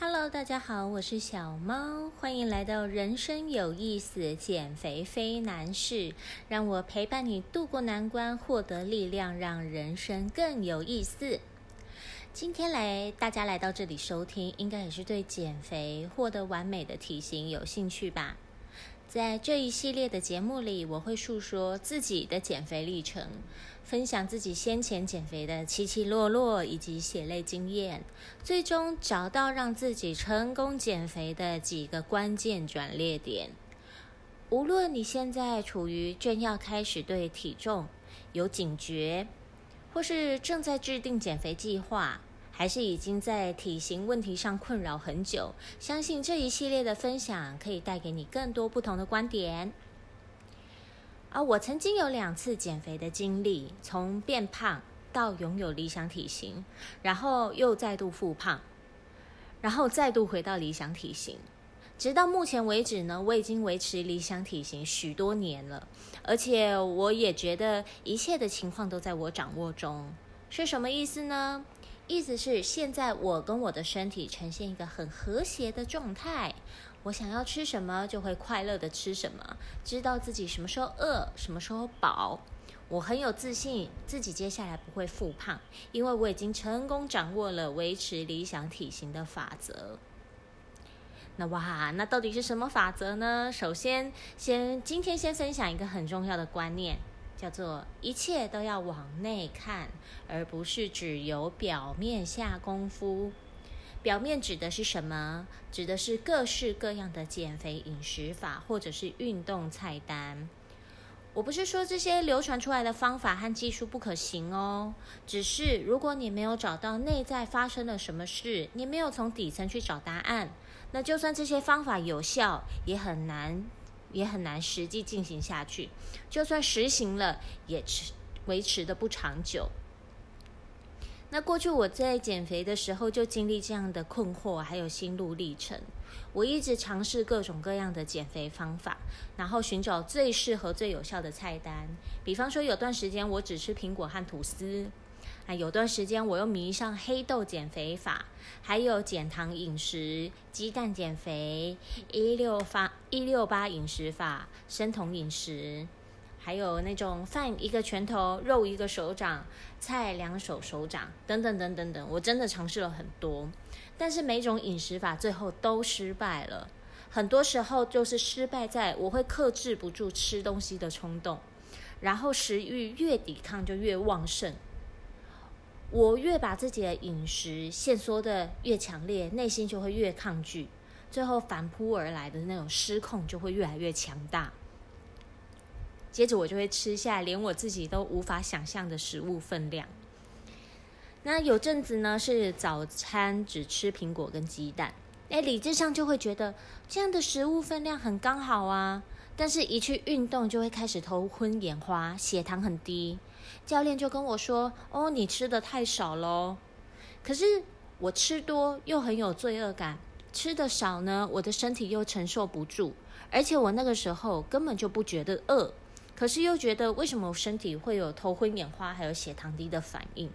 Hello，大家好，我是小猫，欢迎来到人生有意思，减肥非难事，让我陪伴你度过难关，获得力量，让人生更有意思。今天来大家来到这里收听，应该也是对减肥、获得完美的体型有兴趣吧？在这一系列的节目里，我会述说自己的减肥历程，分享自己先前减肥的起起落落以及血泪经验，最终找到让自己成功减肥的几个关键转捩点。无论你现在处于正要开始对体重有警觉，或是正在制定减肥计划。还是已经在体型问题上困扰很久，相信这一系列的分享可以带给你更多不同的观点。啊，我曾经有两次减肥的经历，从变胖到拥有理想体型，然后又再度复胖，然后再度回到理想体型，直到目前为止呢，我已经维持理想体型许多年了，而且我也觉得一切的情况都在我掌握中，是什么意思呢？意思是，现在我跟我的身体呈现一个很和谐的状态。我想要吃什么，就会快乐的吃什么，知道自己什么时候饿，什么时候饱。我很有自信，自己接下来不会复胖，因为我已经成功掌握了维持理想体型的法则。那哇，那到底是什么法则呢？首先，先今天先分享一个很重要的观念。叫做一切都要往内看，而不是只由表面下功夫。表面指的是什么？指的是各式各样的减肥饮食法，或者是运动菜单。我不是说这些流传出来的方法和技术不可行哦，只是如果你没有找到内在发生了什么事，你没有从底层去找答案，那就算这些方法有效，也很难。也很难实际进行下去，就算实行了，也持维持的不长久。那过去我在减肥的时候就经历这样的困惑，还有心路历程。我一直尝试各种各样的减肥方法，然后寻找最适合、最有效的菜单。比方说，有段时间我只吃苹果和吐司。啊，有段时间我又迷上黑豆减肥法，还有减糖饮食、鸡蛋减肥、一六八一六八饮食法、生酮饮食，还有那种饭一个拳头、肉一个手掌、菜两手手掌等等等等等，我真的尝试了很多，但是每种饮食法最后都失败了。很多时候就是失败在我会克制不住吃东西的冲动，然后食欲越抵抗就越旺盛。我越把自己的饮食限缩的越强烈，内心就会越抗拒，最后反扑而来的那种失控就会越来越强大。接着我就会吃下连我自己都无法想象的食物分量。那有阵子呢是早餐只吃苹果跟鸡蛋，哎，理智上就会觉得这样的食物分量很刚好啊。但是，一去运动就会开始头昏眼花，血糖很低。教练就跟我说：“哦，你吃的太少喽。”可是我吃多又很有罪恶感，吃的少呢，我的身体又承受不住。而且我那个时候根本就不觉得饿，可是又觉得为什么身体会有头昏眼花，还有血糖低的反应？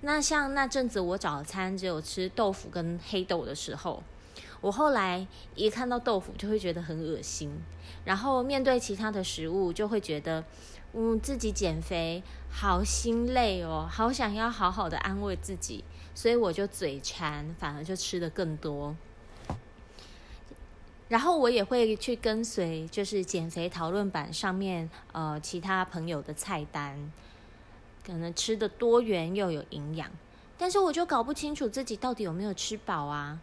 那像那阵子我早餐只有吃豆腐跟黑豆的时候。我后来一看到豆腐就会觉得很恶心，然后面对其他的食物就会觉得，嗯，自己减肥好心累哦，好想要好好的安慰自己，所以我就嘴馋，反而就吃的更多。然后我也会去跟随，就是减肥讨论版上面呃其他朋友的菜单，可能吃的多元又有营养，但是我就搞不清楚自己到底有没有吃饱啊。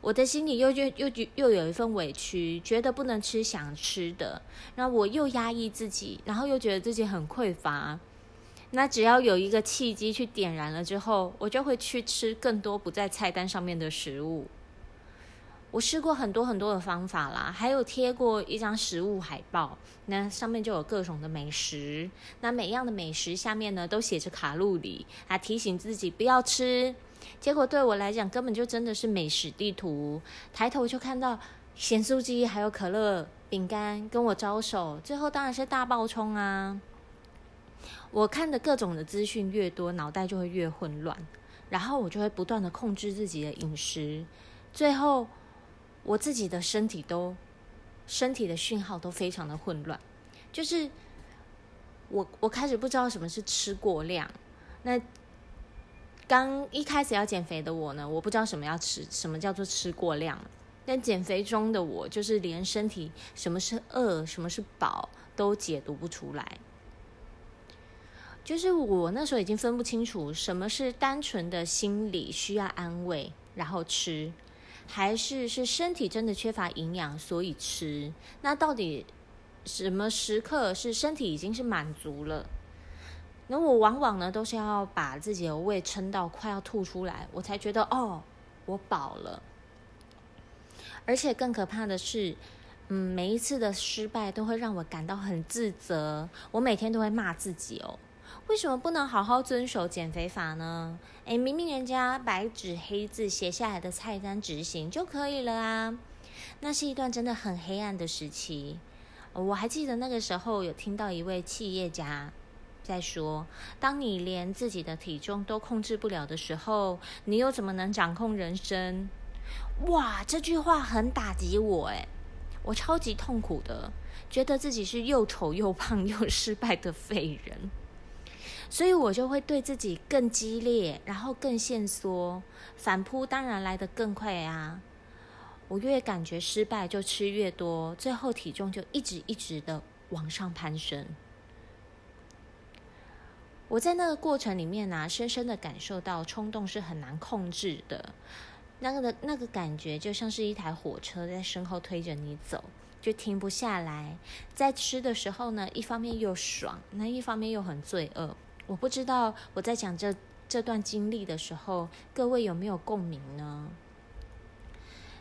我的心里又又又又有一份委屈，觉得不能吃想吃的，然后我又压抑自己，然后又觉得自己很匮乏。那只要有一个契机去点燃了之后，我就会去吃更多不在菜单上面的食物。我试过很多很多的方法啦，还有贴过一张食物海报，那上面就有各种的美食，那每样的美食下面呢都写着卡路里，还提醒自己不要吃。结果对我来讲，根本就真的是美食地图。抬头就看到咸酥鸡，还有可乐、饼干跟我招手，最后当然是大爆冲啊！我看的各种的资讯越多，脑袋就会越混乱，然后我就会不断的控制自己的饮食，最后我自己的身体都身体的讯号都非常的混乱，就是我我开始不知道什么是吃过量。那刚一开始要减肥的我呢，我不知道什么要吃，什么叫做吃过量。但减肥中的我，就是连身体什么是饿，什么是饱，都解读不出来。就是我那时候已经分不清楚什么是单纯的心理需要安慰，然后吃，还是是身体真的缺乏营养所以吃。那到底什么时刻是身体已经是满足了？那我往往呢都是要把自己的胃撑到快要吐出来，我才觉得哦，我饱了。而且更可怕的是，嗯，每一次的失败都会让我感到很自责，我每天都会骂自己哦。为什么不能好好遵守减肥法呢？诶，明明人家白纸黑字写下来的菜单执行就可以了啊！那是一段真的很黑暗的时期。我还记得那个时候有听到一位企业家再说：“当你连自己的体重都控制不了的时候，你又怎么能掌控人生？”哇，这句话很打击我诶，我超级痛苦的，觉得自己是又丑又胖又失败的废人。所以我就会对自己更激烈，然后更限缩，反扑当然来得更快啊！我越感觉失败，就吃越多，最后体重就一直一直的往上攀升。我在那个过程里面呢，深深的感受到冲动是很难控制的，那个的那个感觉就像是一台火车在身后推着你走，就停不下来。在吃的时候呢，一方面又爽，那一方面又很罪恶。我不知道我在讲这这段经历的时候，各位有没有共鸣呢？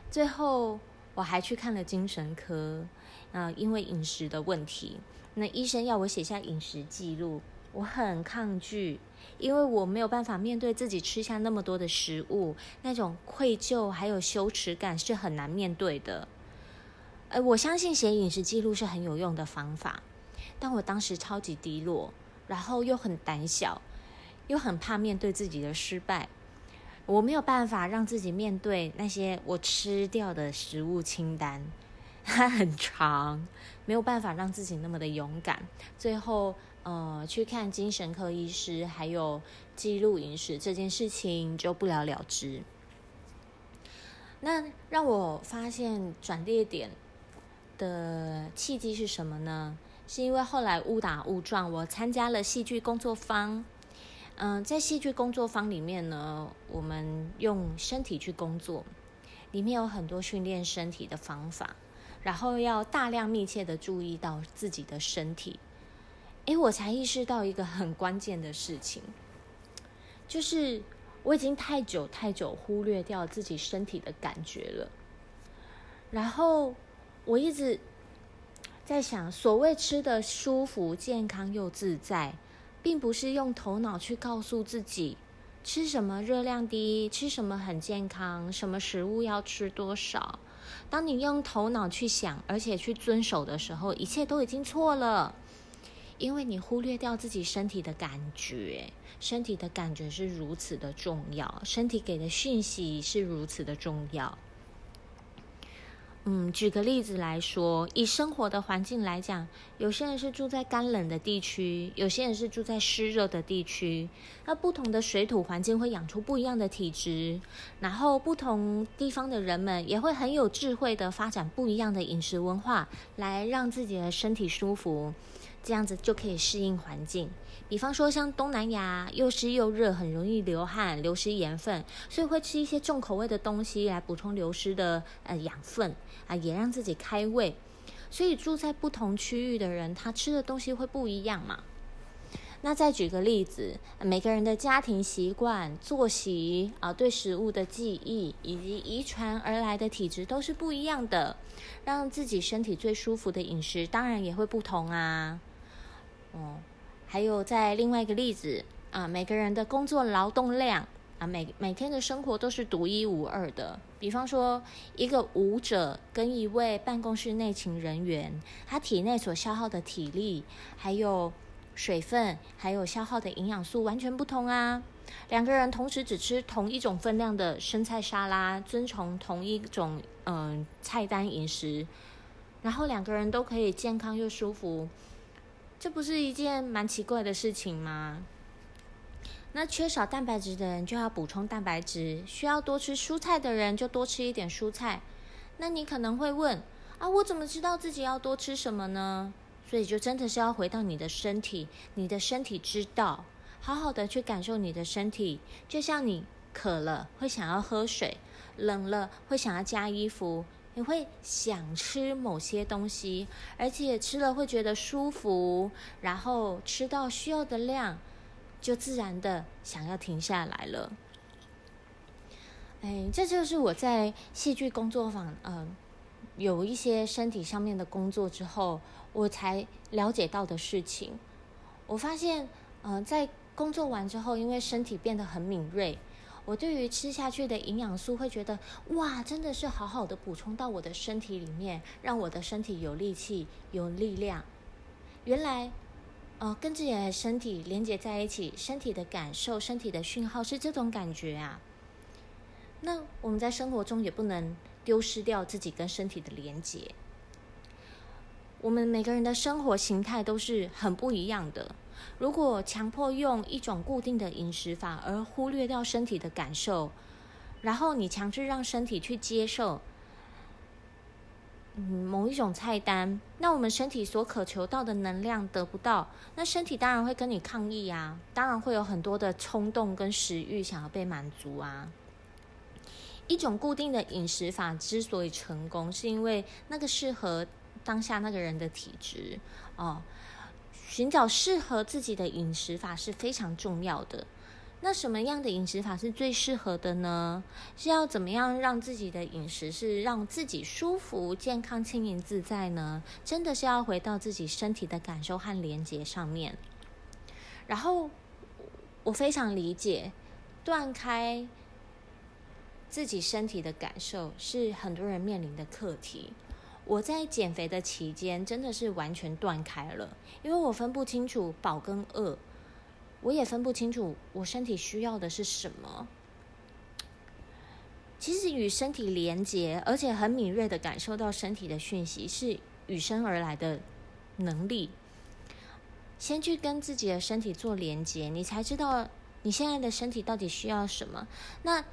最后我还去看了精神科，啊，因为饮食的问题，那医生要我写下饮食记录，我很抗拒，因为我没有办法面对自己吃下那么多的食物，那种愧疚还有羞耻感是很难面对的。呃，我相信写饮食记录是很有用的方法，但我当时超级低落。然后又很胆小，又很怕面对自己的失败，我没有办法让自己面对那些我吃掉的食物清单，它很长，没有办法让自己那么的勇敢。最后，呃，去看精神科医师，还有记录饮食这件事情就不了了之。那让我发现转捩点的契机是什么呢？是因为后来误打误撞，我参加了戏剧工作坊。嗯，在戏剧工作坊里面呢，我们用身体去工作，里面有很多训练身体的方法，然后要大量密切的注意到自己的身体。诶，我才意识到一个很关键的事情，就是我已经太久太久忽略掉自己身体的感觉了。然后我一直。在想，所谓吃的舒服、健康又自在，并不是用头脑去告诉自己吃什么热量低、吃什么很健康、什么食物要吃多少。当你用头脑去想，而且去遵守的时候，一切都已经错了，因为你忽略掉自己身体的感觉，身体的感觉是如此的重要，身体给的讯息是如此的重要。嗯，举个例子来说，以生活的环境来讲，有些人是住在干冷的地区，有些人是住在湿热的地区。那不同的水土环境会养出不一样的体质，然后不同地方的人们也会很有智慧的发展不一样的饮食文化，来让自己的身体舒服，这样子就可以适应环境。比方说，像东南亚又湿又热，很容易流汗、流失盐分，所以会吃一些重口味的东西来补充流失的呃养分啊，也让自己开胃。所以住在不同区域的人，他吃的东西会不一样嘛。那再举个例子，每个人的家庭习惯、作息啊，对食物的记忆以及遗传而来的体质都是不一样的，让自己身体最舒服的饮食当然也会不同啊。哦。还有在另外一个例子啊，每个人的工作劳动量啊，每每天的生活都是独一无二的。比方说，一个舞者跟一位办公室内勤人员，他体内所消耗的体力、还有水分、还有消耗的营养素完全不同啊。两个人同时只吃同一种分量的生菜沙拉，遵从同一种嗯菜单饮食，然后两个人都可以健康又舒服，这不是一件蛮奇怪的事情吗？那缺少蛋白质的人就要补充蛋白质，需要多吃蔬菜的人就多吃一点蔬菜。那你可能会问啊，我怎么知道自己要多吃什么呢？所以就真的是要回到你的身体，你的身体知道，好好的去感受你的身体。就像你渴了会想要喝水，冷了会想要加衣服，你会想吃某些东西，而且吃了会觉得舒服，然后吃到需要的量。就自然的想要停下来了。哎，这就是我在戏剧工作坊，嗯，有一些身体上面的工作之后，我才了解到的事情。我发现，嗯，在工作完之后，因为身体变得很敏锐，我对于吃下去的营养素会觉得，哇，真的是好好的补充到我的身体里面，让我的身体有力气、有力量。原来。哦，跟自己的身体连接在一起，身体的感受、身体的讯号是这种感觉啊。那我们在生活中也不能丢失掉自己跟身体的连接。我们每个人的生活形态都是很不一样的。如果强迫用一种固定的饮食法，而忽略掉身体的感受，然后你强制让身体去接受。嗯，某一种菜单，那我们身体所渴求到的能量得不到，那身体当然会跟你抗议啊，当然会有很多的冲动跟食欲想要被满足啊。一种固定的饮食法之所以成功，是因为那个适合当下那个人的体质哦，寻找适合自己的饮食法是非常重要的。那什么样的饮食法是最适合的呢？是要怎么样让自己的饮食是让自己舒服、健康、轻盈自在呢？真的是要回到自己身体的感受和连接上面。然后我非常理解，断开自己身体的感受是很多人面临的课题。我在减肥的期间真的是完全断开了，因为我分不清楚饱跟饿。我也分不清楚我身体需要的是什么。其实与身体连接，而且很敏锐的感受到身体的讯息，是与生而来的能力。先去跟自己的身体做连接，你才知道你现在的身体到底需要什么。那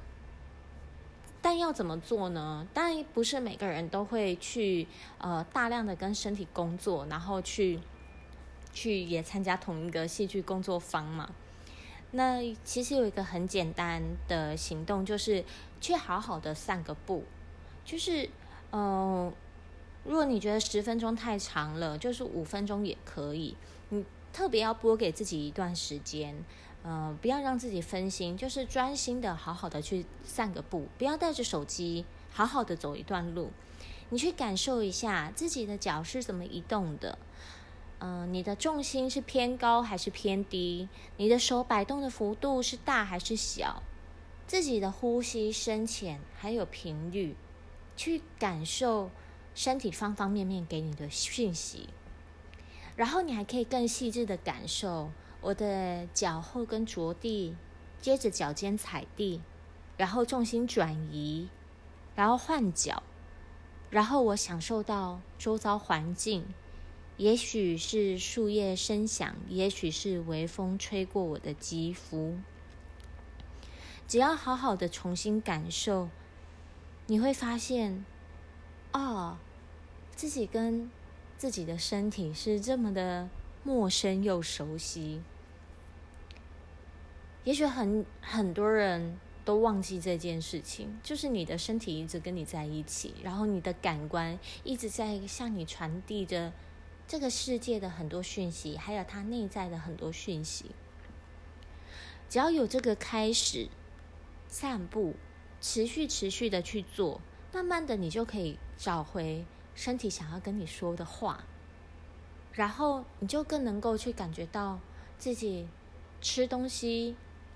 但要怎么做呢？当然不是每个人都会去呃大量的跟身体工作，然后去。去也参加同一个戏剧工作坊嘛？那其实有一个很简单的行动，就是去好好的散个步。就是，嗯，如果你觉得十分钟太长了，就是五分钟也可以。你特别要拨给自己一段时间，嗯，不要让自己分心，就是专心的好好的去散个步，不要带着手机，好好的走一段路。你去感受一下自己的脚是怎么移动的。嗯，你的重心是偏高还是偏低？你的手摆动的幅度是大还是小？自己的呼吸深浅还有频率，去感受身体方方面面给你的讯息。然后你还可以更细致的感受我的脚后跟着地，接着脚尖踩地，然后重心转移，然后换脚，然后我享受到周遭环境。也许是树叶声响，也许是微风吹过我的肌肤。只要好好的重新感受，你会发现，哦，自己跟自己的身体是这么的陌生又熟悉。也许很很多人都忘记这件事情，就是你的身体一直跟你在一起，然后你的感官一直在向你传递着。这个世界的很多讯息，还有它内在的很多讯息，只要有这个开始，散步，持续持续的去做，慢慢的你就可以找回身体想要跟你说的话，然后你就更能够去感觉到自己吃东西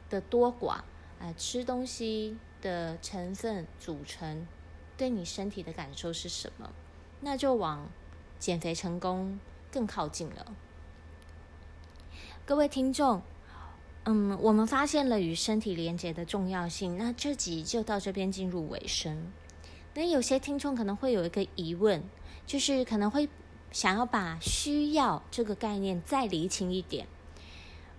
的多寡，呃，吃东西的成分组成对你身体的感受是什么，那就往。减肥成功更靠近了，各位听众，嗯，我们发现了与身体连接的重要性。那这集就到这边进入尾声。那有些听众可能会有一个疑问，就是可能会想要把需要这个概念再厘清一点。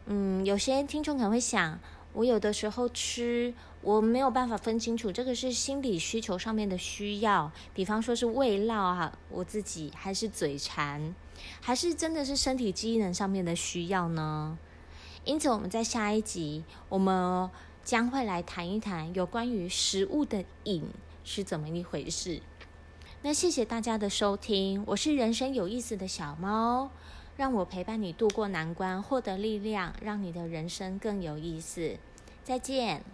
嗯，有些听众可能会想，我有的时候吃，我没有办法分清楚这个是心理需求上面的需要，比方说是胃闹哈，我自己还是嘴馋，还是真的是身体机能上面的需要呢？因此，我们在下一集，我们将会来谈一谈有关于食物的瘾是怎么一回事。那谢谢大家的收听，我是人生有意思的小猫，让我陪伴你度过难关，获得力量，让你的人生更有意思。再见。